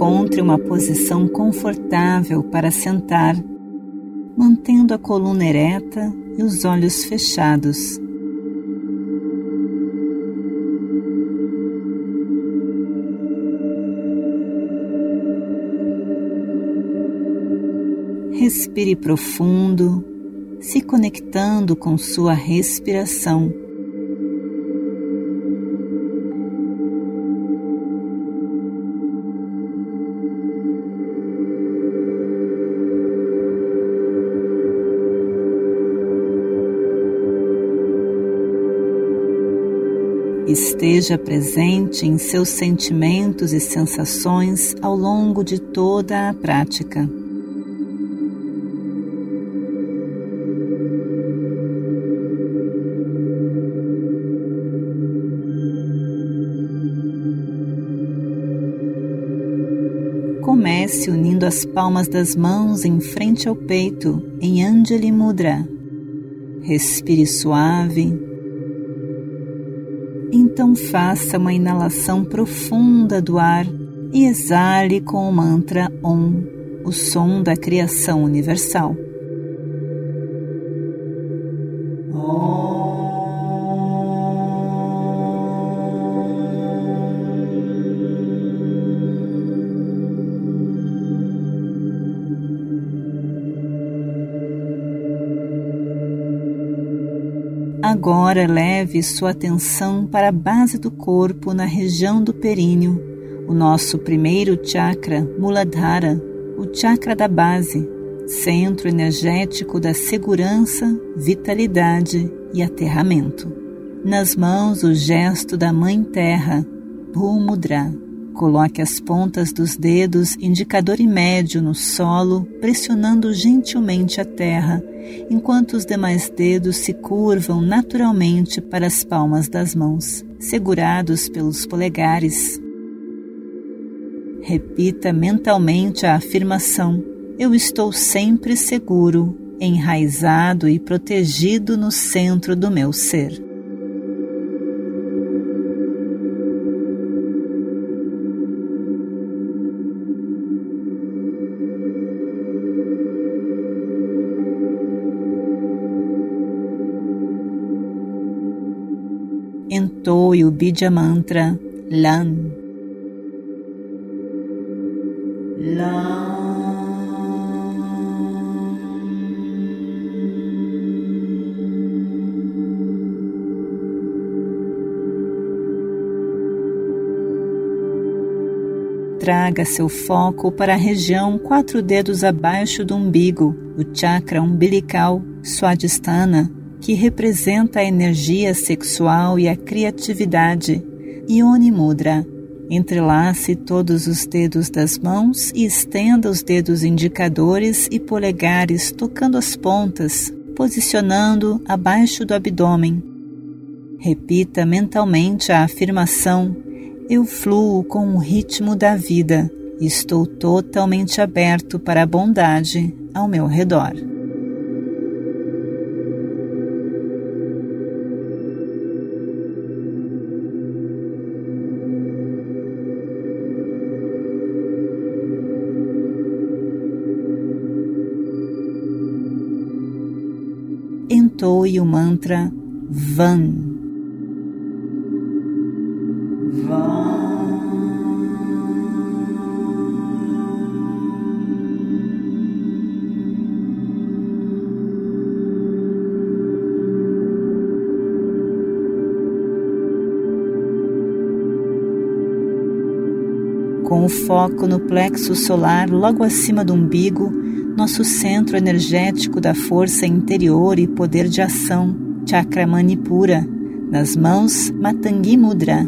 Encontre uma posição confortável para sentar, mantendo a coluna ereta e os olhos fechados. Respire profundo, se conectando com sua respiração. Esteja presente em seus sentimentos e sensações ao longo de toda a prática. Comece unindo as palmas das mãos em frente ao peito em Anjali Mudra. Respire suave então faça uma inalação profunda do ar e exale com o mantra Om, o som da criação universal. Agora leve sua atenção para a base do corpo na região do períneo, o nosso primeiro chakra, Muladhara, o chakra da base, centro energético da segurança, vitalidade e aterramento. Nas mãos, o gesto da Mãe Terra, Bhumudra. Coloque as pontas dos dedos indicador e médio no solo, pressionando gentilmente a terra enquanto os demais dedos se curvam naturalmente para as palmas das mãos, segurados pelos polegares. Repita mentalmente a afirmação: Eu estou sempre seguro, enraizado e protegido no centro do meu ser. Entoe o Bija Mantra Lan. Lan. Traga seu foco para a região quatro dedos abaixo do umbigo, o chakra umbilical, Swadhisthana, que representa a energia sexual e a criatividade, Yoni Mudra. Entrelace todos os dedos das mãos e estenda os dedos indicadores e polegares tocando as pontas, posicionando abaixo do abdômen. Repita mentalmente a afirmação: Eu fluo com o ritmo da vida. Estou totalmente aberto para a bondade ao meu redor. Entoe o mantra Van. Van. Com o foco no plexo solar logo acima do umbigo, nosso centro energético da força interior e poder de ação, Chakra Manipura, nas mãos Matangi Mudra.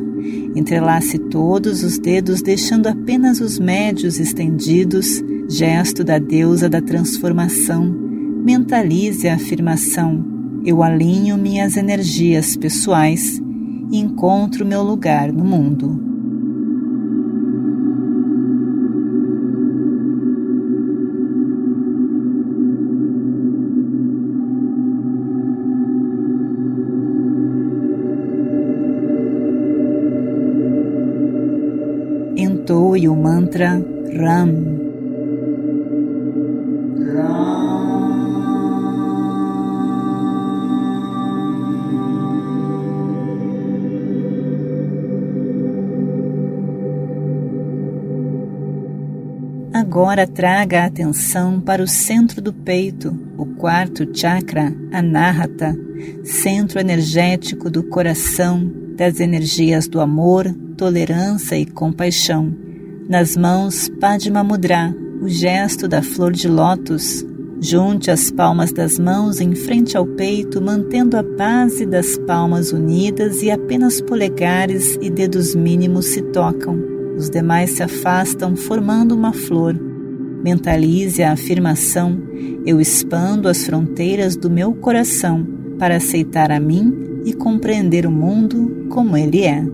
Entrelace todos os dedos, deixando apenas os médios estendidos, gesto da deusa da transformação. Mentalize a afirmação: Eu alinho minhas energias pessoais e encontro meu lugar no mundo. Entoe o mantra Ram. Agora traga a atenção para o centro do peito, o quarto chakra, Anahata, centro energético do coração, das energias do amor, tolerância e compaixão. Nas mãos, Padma Mudra, o gesto da flor de lótus. Junte as palmas das mãos em frente ao peito, mantendo a base das palmas unidas e apenas polegares e dedos mínimos se tocam os demais se afastam, formando uma flor. Mentalize a afirmação: Eu expando as fronteiras do meu coração para aceitar a mim e compreender o mundo como ele é.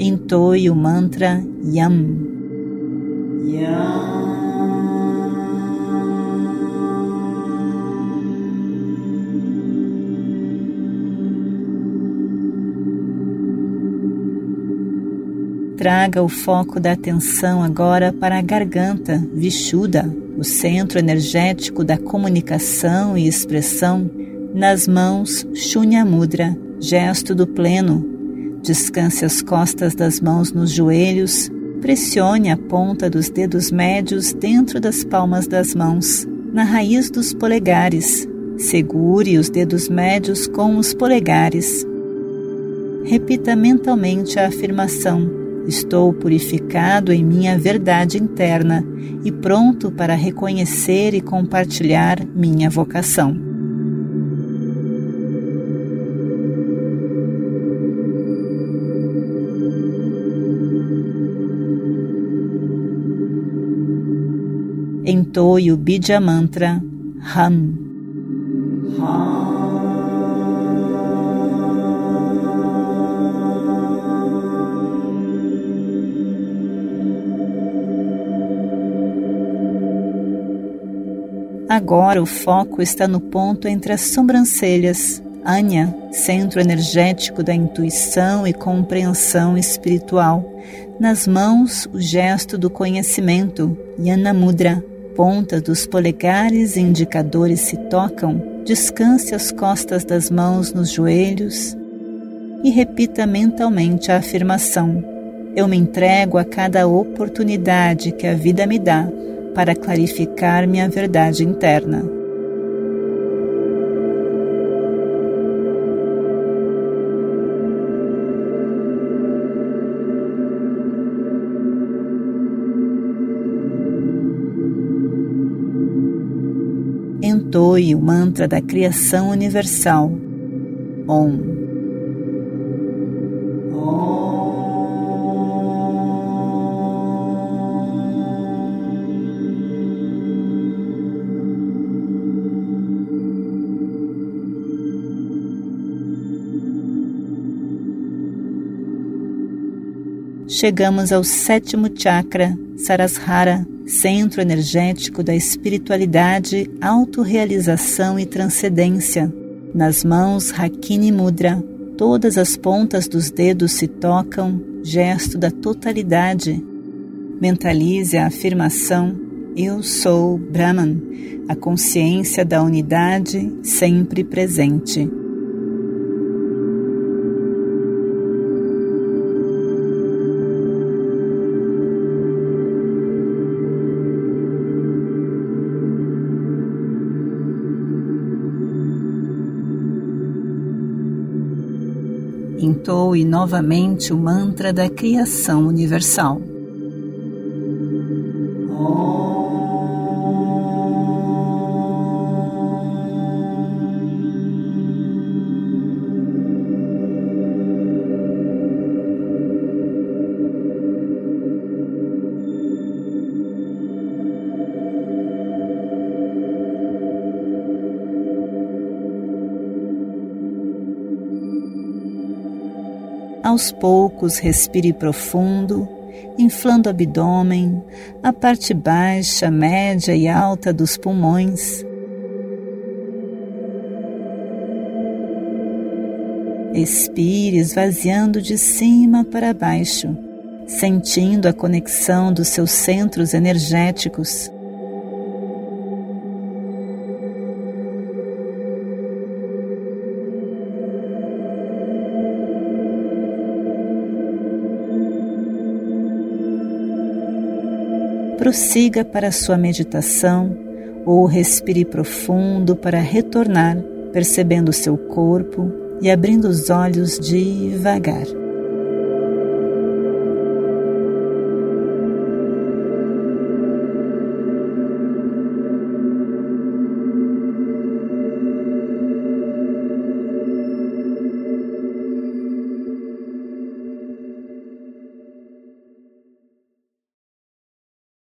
Entoie o mantra Yam. Yam. traga o foco da atenção agora para a garganta, Vishuddha, o centro energético da comunicação e expressão, nas mãos Shunya Mudra, gesto do pleno. Descanse as costas das mãos nos joelhos, pressione a ponta dos dedos médios dentro das palmas das mãos, na raiz dos polegares. Segure os dedos médios com os polegares. Repita mentalmente a afirmação Estou purificado em minha verdade interna e pronto para reconhecer e compartilhar minha vocação. Entoie o Bija Mantra Ham. Ham. Agora o foco está no ponto entre as sobrancelhas, Anya, centro energético da intuição e compreensão espiritual. Nas mãos, o gesto do conhecimento, Yana Mudra. Pontas dos polegares e indicadores se tocam. Descanse as costas das mãos nos joelhos e repita mentalmente a afirmação: Eu me entrego a cada oportunidade que a vida me dá para clarificar minha verdade interna. Entoie o mantra da criação universal. Om. Chegamos ao sétimo chakra, Sarasrara, centro energético da espiritualidade, autorrealização e transcendência. Nas mãos, Hakini Mudra. Todas as pontas dos dedos se tocam, gesto da totalidade. Mentalize a afirmação: Eu sou Brahman, a consciência da unidade sempre presente. Entoe novamente o mantra da criação universal. Aos poucos, respire profundo, inflando o abdômen, a parte baixa, média e alta dos pulmões. Expire esvaziando de cima para baixo, sentindo a conexão dos seus centros energéticos. Prossiga para sua meditação ou respire profundo para retornar, percebendo seu corpo e abrindo os olhos devagar.